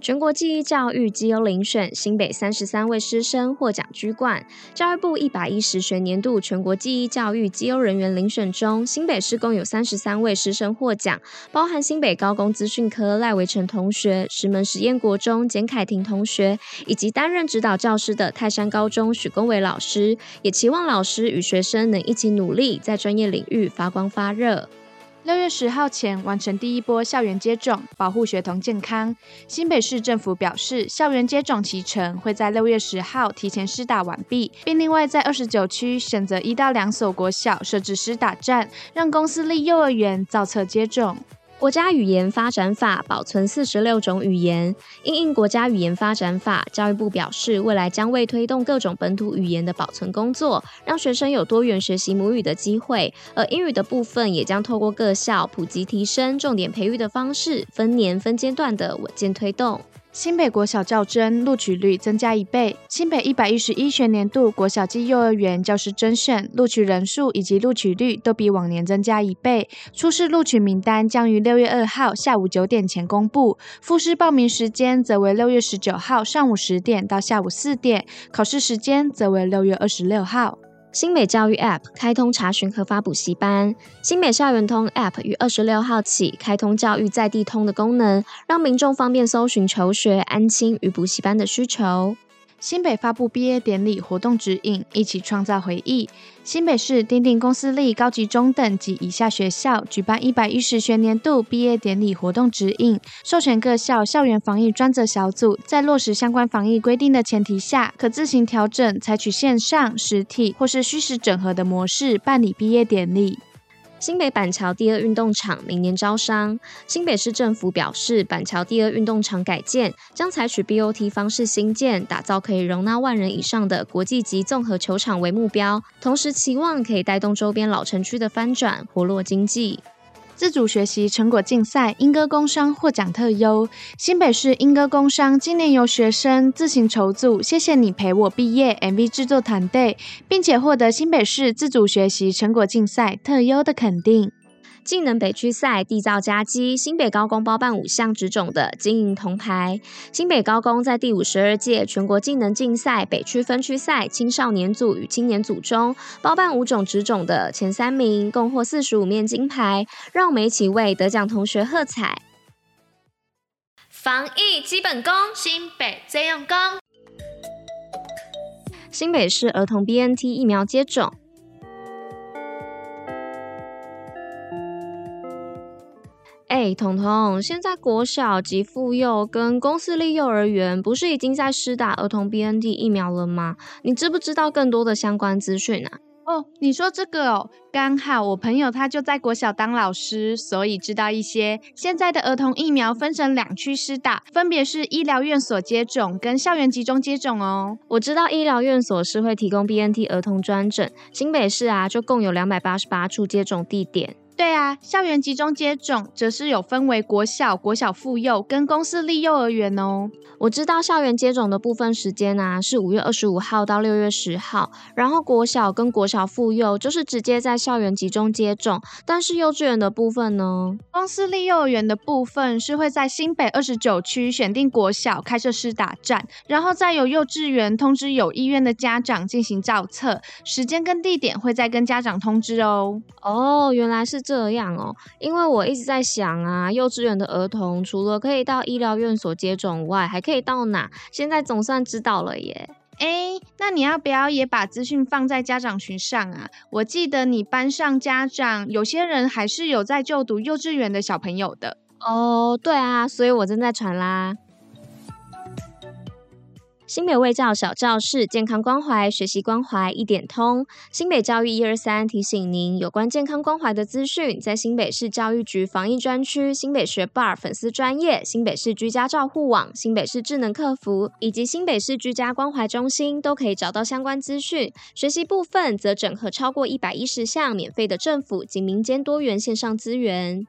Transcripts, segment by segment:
全国技艺教育绩优遴选，新北三十三位师生获奖居冠。教育部一百一十学年度全国技艺教育绩优人员遴选中，新北市共有三十三位师生获奖，包含新北高工资讯科赖维成同学、石门实验国中简凯婷同学，以及担任指导教师的泰山高中许公伟老师。也期望老师与学生能一起努力，在专业领域发光发热。六月十号前完成第一波校园接种，保护学童健康。新北市政府表示，校园接种期程会在六月十号提前施打完毕，并另外在二十九区选择一到两所国小设置施打站，让公司立幼儿园造册接种。国家语言发展法保存四十六种语言。应应国家语言发展法，教育部表示，未来将为推动各种本土语言的保存工作，让学生有多元学习母语的机会。而英语的部分，也将透过各校普及提升、重点培育的方式，分年分阶段的稳健推动。新北国小教甄录取率增加一倍。新北一百一十一学年度国小暨幼儿园教师甄选录取人数以及录取率都比往年增加一倍。初试录取名单将于六月二号下午九点前公布，复试报名时间则为六月十九号上午十点到下午四点，考试时间则为六月二十六号。新美教育 App 开通查询合法补习班。新美校园通 App 于二十六号起开通教育在地通的功能，让民众方便搜寻求学、安亲与补习班的需求。新北发布毕业典礼活动指引，一起创造回忆。新北市订定公司立高级中等及以下学校举办一百一十学年度毕业典礼活动指引，授权各校校园防疫专责小组，在落实相关防疫规定的前提下，可自行调整，采取线上、实体或是虚实整合的模式办理毕业典礼。新北板桥第二运动场明年招商。新北市政府表示，板桥第二运动场改建将采取 BOT 方式兴建，打造可以容纳万人以上的国际级综合球场为目标，同时期望可以带动周边老城区的翻转，活络经济。自主学习成果竞赛英歌工商获奖特优，新北市英歌工商今年由学生自行筹组“谢谢你陪我毕业 ”MV 制作团队，并且获得新北市自主学习成果竞赛特优的肯定。技能北区赛缔造佳绩，新北高工包办五项职种的金银铜牌。新北高工在第五十二届全国技能竞赛北区分区赛青少年组与青年组中，包办五种职种的前三名，共获四十五面金牌。让我们一起为得奖同学喝彩！防疫基本功，新北最用功。新北市儿童 BNT 疫苗接种。哎，彤彤，现在国小及妇幼跟公私立幼儿园不是已经在施打儿童 BNT 疫苗了吗？你知不知道更多的相关资讯啊？哦，你说这个哦，刚好我朋友他就在国小当老师，所以知道一些。现在的儿童疫苗分成两区施打，分别是医疗院所接种跟校园集中接种哦。我知道医疗院所是会提供 BNT 儿童专诊，新北市啊就共有两百八十八处接种地点。对啊，校园集中接种则是有分为国小、国小妇幼跟公司立幼儿园哦。我知道校园接种的部分时间啊是五月二十五号到六月十号，然后国小跟国小妇幼就是直接在校园集中接种，但是幼稚园的部分呢？公司立幼儿园的部分是会在新北二十九区选定国小开设施打站，然后再由幼稚园通知有意愿的家长进行造册，时间跟地点会再跟家长通知哦。哦，原来是。这样哦，因为我一直在想啊，幼稚园的儿童除了可以到医疗院所接种外，还可以到哪？现在总算知道了耶。诶，那你要不要也把资讯放在家长群上啊？我记得你班上家长有些人还是有在就读幼稚园的小朋友的。哦，对啊，所以我正在传啦。新北卫教小教室健康关怀学习关怀一点通，新北教育一二三提醒您，有关健康关怀的资讯，在新北市教育局防疫专区、新北学霸粉丝专业、新北市居家照护网、新北市智能客服以及新北市居家关怀中心都可以找到相关资讯。学习部分则整合超过一百一十项免费的政府及民间多元线上资源。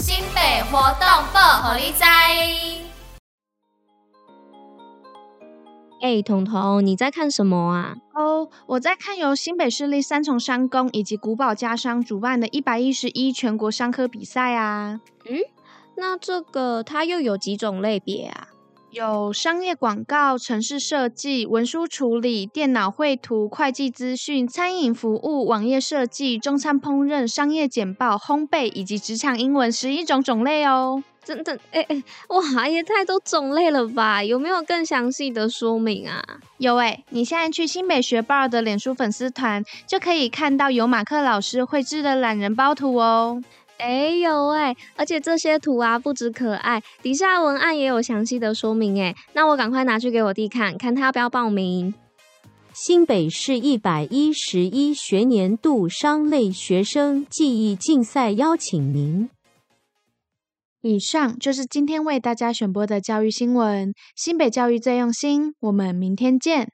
新北活动报虎哩知。哎，彤彤，你在看什么啊？哦，oh, 我在看由新北市立三重商工以及古堡家商主办的一百一十一全国商科比赛啊。嗯，那这个它又有几种类别啊？有商业广告、城市设计、文书处理、电脑绘图、会计资讯、餐饮服务、网页设计、中餐烹饪、商业简报、烘焙以及职场英文十一种种类哦。真的，哎哎，哇，也太多种类了吧？有没有更详细的说明啊？有哎，你现在去新北学 Bar 的脸书粉丝团，就可以看到有马克老师绘制的懒人包图哦。哎有哎，而且这些图啊不止可爱，底下文案也有详细的说明哎。那我赶快拿去给我弟看看，他要不要报名？新北市一百一十一学年度商类学生技艺竞赛邀请您。以上就是今天为大家选播的教育新闻。新北教育最用心，我们明天见。